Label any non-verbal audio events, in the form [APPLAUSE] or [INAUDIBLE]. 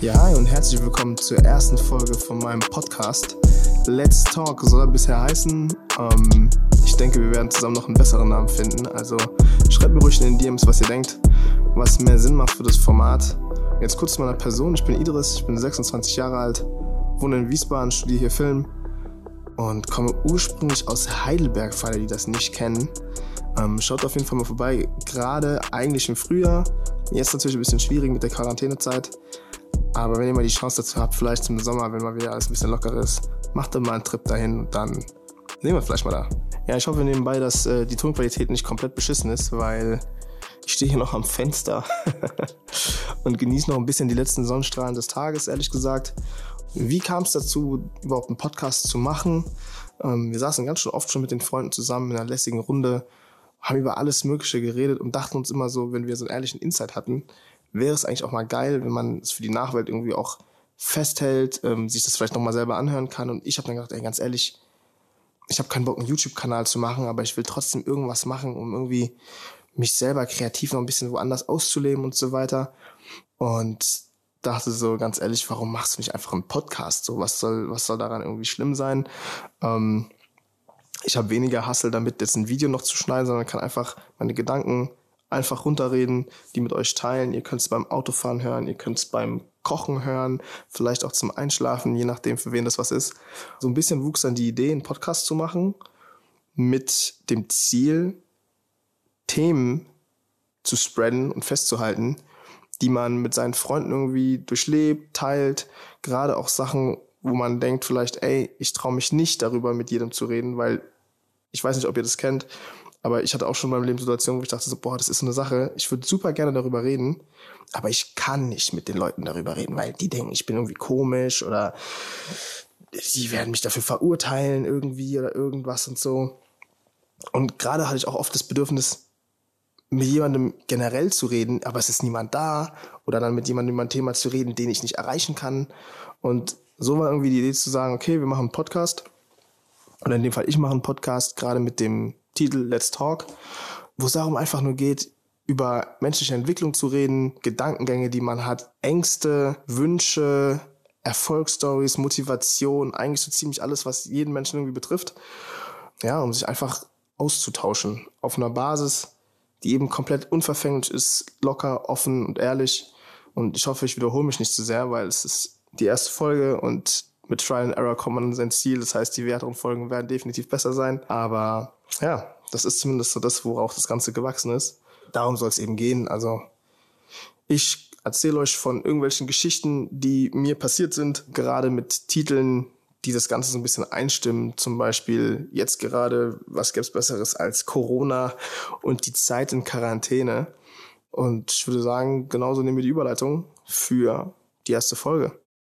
Ja, hi und herzlich willkommen zur ersten Folge von meinem Podcast. Let's Talk soll er bisher heißen. Ähm, ich denke, wir werden zusammen noch einen besseren Namen finden. Also schreibt mir ruhig in den DMs, was ihr denkt, was mehr Sinn macht für das Format. Jetzt kurz zu meiner Person. Ich bin Idris, ich bin 26 Jahre alt, wohne in Wiesbaden, studiere hier Film und komme ursprünglich aus Heidelberg, für alle, die das nicht kennen. Ähm, schaut auf jeden Fall mal vorbei. Gerade eigentlich im Frühjahr. Jetzt natürlich ein bisschen schwierig mit der Quarantänezeit. Aber wenn ihr mal die Chance dazu habt, vielleicht zum Sommer, wenn mal wieder alles ein bisschen lockerer ist, macht doch mal einen Trip dahin und dann sehen wir vielleicht mal da. Ja, ich hoffe nebenbei, dass äh, die Tonqualität nicht komplett beschissen ist, weil ich stehe hier noch am Fenster [LAUGHS] und genieße noch ein bisschen die letzten Sonnenstrahlen des Tages, ehrlich gesagt. Wie kam es dazu, überhaupt einen Podcast zu machen? Ähm, wir saßen ganz schön oft schon mit den Freunden zusammen in einer lässigen Runde, haben über alles Mögliche geredet und dachten uns immer so, wenn wir so einen ehrlichen Insight hatten, wäre es eigentlich auch mal geil, wenn man es für die Nachwelt irgendwie auch festhält, ähm, sich das vielleicht nochmal selber anhören kann. Und ich habe dann gedacht, ey, ganz ehrlich, ich habe keinen Bock, einen YouTube-Kanal zu machen, aber ich will trotzdem irgendwas machen, um irgendwie mich selber kreativ noch ein bisschen woanders auszuleben und so weiter. Und dachte so ganz ehrlich, warum machst du nicht einfach einen Podcast? So, was soll, was soll daran irgendwie schlimm sein? Ähm, ich habe weniger Hassel damit, jetzt ein Video noch zu schneiden, sondern kann einfach meine Gedanken einfach runterreden, die mit euch teilen. Ihr könnt es beim Autofahren hören, ihr könnt es beim Kochen hören, vielleicht auch zum Einschlafen, je nachdem, für wen das was ist. So ein bisschen wuchs dann die Idee, einen Podcast zu machen, mit dem Ziel, Themen zu spreaden und festzuhalten, die man mit seinen Freunden irgendwie durchlebt, teilt, gerade auch Sachen, wo man denkt vielleicht, ey, ich traue mich nicht darüber mit jedem zu reden, weil ich weiß nicht, ob ihr das kennt, aber ich hatte auch schon in meinem Leben Situationen, wo ich dachte so, boah, das ist so eine Sache, ich würde super gerne darüber reden, aber ich kann nicht mit den Leuten darüber reden, weil die denken, ich bin irgendwie komisch oder die werden mich dafür verurteilen irgendwie oder irgendwas und so. Und gerade hatte ich auch oft das Bedürfnis, mit jemandem generell zu reden, aber es ist niemand da oder dann mit jemandem über ein Thema zu reden, den ich nicht erreichen kann. Und so war irgendwie die Idee zu sagen, okay, wir machen einen Podcast. Oder in dem Fall, ich mache einen Podcast, gerade mit dem Titel Let's Talk, wo es darum einfach nur geht, über menschliche Entwicklung zu reden, Gedankengänge, die man hat, Ängste, Wünsche, Erfolgsstories, Motivation, eigentlich so ziemlich alles, was jeden Menschen irgendwie betrifft. Ja, um sich einfach auszutauschen auf einer Basis, die eben komplett unverfänglich ist, locker, offen und ehrlich. Und ich hoffe, ich wiederhole mich nicht zu sehr, weil es ist die erste Folge und mit Trial and Error kommt man an sein Ziel. Das heißt, die weiteren Folgen werden definitiv besser sein. Aber ja, das ist zumindest so das, worauf das Ganze gewachsen ist. Darum soll es eben gehen. Also ich erzähle euch von irgendwelchen Geschichten, die mir passiert sind, gerade mit Titeln, die das Ganze so ein bisschen einstimmen. Zum Beispiel jetzt gerade, was gäbe es Besseres als Corona und die Zeit in Quarantäne. Und ich würde sagen, genauso nehmen wir die Überleitung für die erste Folge.